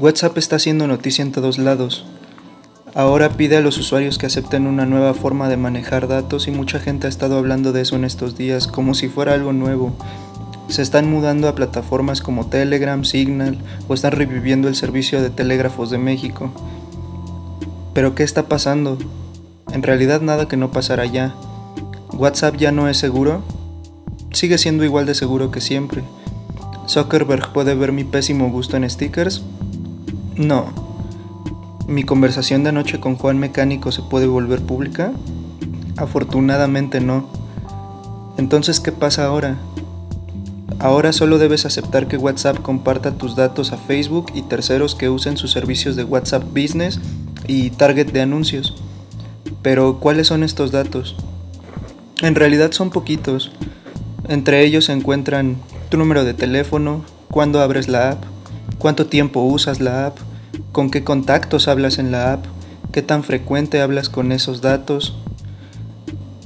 WhatsApp está haciendo noticia en todos lados. Ahora pide a los usuarios que acepten una nueva forma de manejar datos y mucha gente ha estado hablando de eso en estos días como si fuera algo nuevo. Se están mudando a plataformas como Telegram, Signal o están reviviendo el servicio de telégrafos de México. Pero ¿qué está pasando? En realidad nada que no pasará ya. ¿WhatsApp ya no es seguro? Sigue siendo igual de seguro que siempre. ¿Zuckerberg puede ver mi pésimo gusto en stickers? No. ¿Mi conversación de anoche con Juan Mecánico se puede volver pública? Afortunadamente no. Entonces, ¿qué pasa ahora? Ahora solo debes aceptar que WhatsApp comparta tus datos a Facebook y terceros que usen sus servicios de WhatsApp Business y Target de anuncios. Pero, ¿cuáles son estos datos? En realidad son poquitos. Entre ellos se encuentran tu número de teléfono, cuándo abres la app, cuánto tiempo usas la app, con qué contactos hablas en la app, qué tan frecuente hablas con esos datos,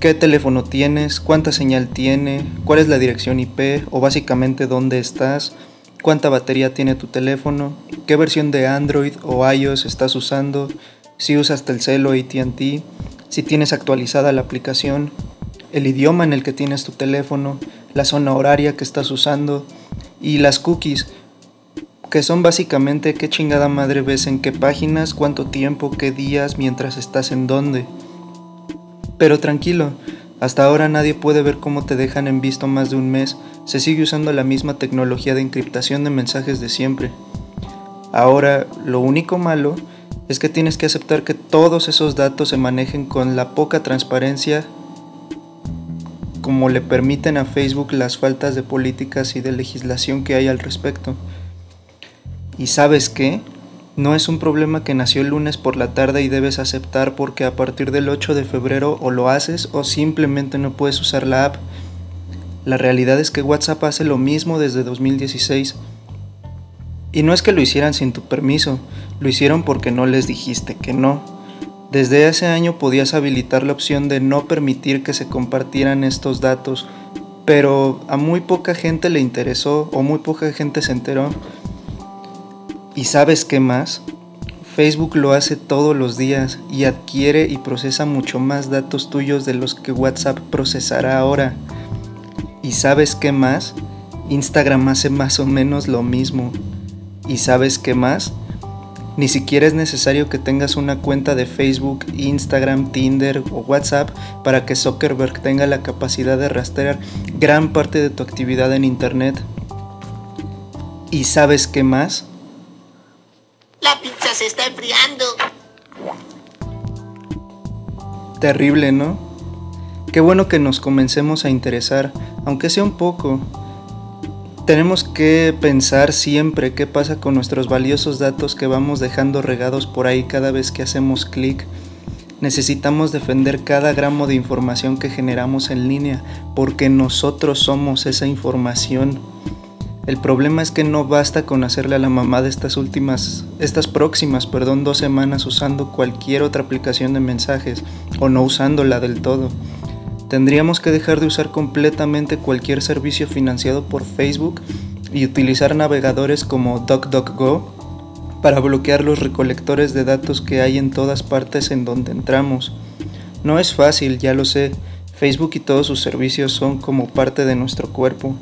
qué teléfono tienes, cuánta señal tiene, cuál es la dirección IP o básicamente dónde estás, cuánta batería tiene tu teléfono, qué versión de Android o iOS estás usando, si usas Telcel o ATT, si tienes actualizada la aplicación, el idioma en el que tienes tu teléfono, la zona horaria que estás usando y las cookies que son básicamente qué chingada madre ves en qué páginas, cuánto tiempo, qué días, mientras estás en dónde. Pero tranquilo, hasta ahora nadie puede ver cómo te dejan en visto más de un mes, se sigue usando la misma tecnología de encriptación de mensajes de siempre. Ahora, lo único malo es que tienes que aceptar que todos esos datos se manejen con la poca transparencia como le permiten a Facebook las faltas de políticas y de legislación que hay al respecto. ¿Y sabes qué? No es un problema que nació el lunes por la tarde y debes aceptar porque a partir del 8 de febrero o lo haces o simplemente no puedes usar la app. La realidad es que WhatsApp hace lo mismo desde 2016. Y no es que lo hicieran sin tu permiso, lo hicieron porque no les dijiste que no. Desde ese año podías habilitar la opción de no permitir que se compartieran estos datos, pero a muy poca gente le interesó o muy poca gente se enteró. ¿Y sabes qué más? Facebook lo hace todos los días y adquiere y procesa mucho más datos tuyos de los que WhatsApp procesará ahora. ¿Y sabes qué más? Instagram hace más o menos lo mismo. ¿Y sabes qué más? Ni siquiera es necesario que tengas una cuenta de Facebook, Instagram, Tinder o WhatsApp para que Zuckerberg tenga la capacidad de rastrear gran parte de tu actividad en Internet. ¿Y sabes qué más? La pizza se está enfriando. Terrible, ¿no? Qué bueno que nos comencemos a interesar, aunque sea un poco. Tenemos que pensar siempre qué pasa con nuestros valiosos datos que vamos dejando regados por ahí cada vez que hacemos clic. Necesitamos defender cada gramo de información que generamos en línea porque nosotros somos esa información. El problema es que no basta con hacerle a la mamá de estas últimas, estas próximas, perdón, dos semanas usando cualquier otra aplicación de mensajes o no usándola del todo. Tendríamos que dejar de usar completamente cualquier servicio financiado por Facebook y utilizar navegadores como DuckDuckGo para bloquear los recolectores de datos que hay en todas partes en donde entramos. No es fácil, ya lo sé. Facebook y todos sus servicios son como parte de nuestro cuerpo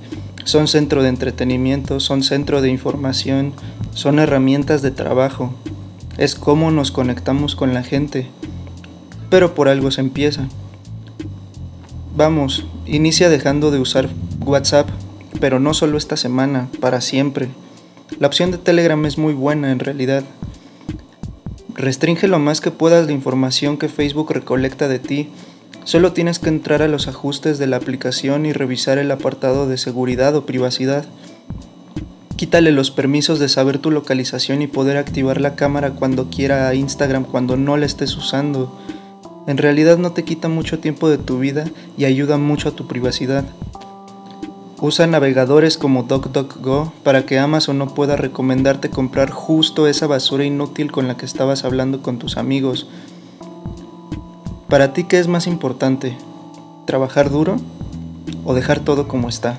son centro de entretenimiento, son centro de información, son herramientas de trabajo. Es cómo nos conectamos con la gente. Pero por algo se empieza. Vamos, inicia dejando de usar WhatsApp, pero no solo esta semana, para siempre. La opción de Telegram es muy buena en realidad. Restringe lo más que puedas la información que Facebook recolecta de ti Solo tienes que entrar a los ajustes de la aplicación y revisar el apartado de seguridad o privacidad. Quítale los permisos de saber tu localización y poder activar la cámara cuando quiera a Instagram cuando no la estés usando. En realidad no te quita mucho tiempo de tu vida y ayuda mucho a tu privacidad. Usa navegadores como DuckDuckGo para que Amazon no pueda recomendarte comprar justo esa basura inútil con la que estabas hablando con tus amigos ¿Para ti qué es más importante? ¿Trabajar duro o dejar todo como está?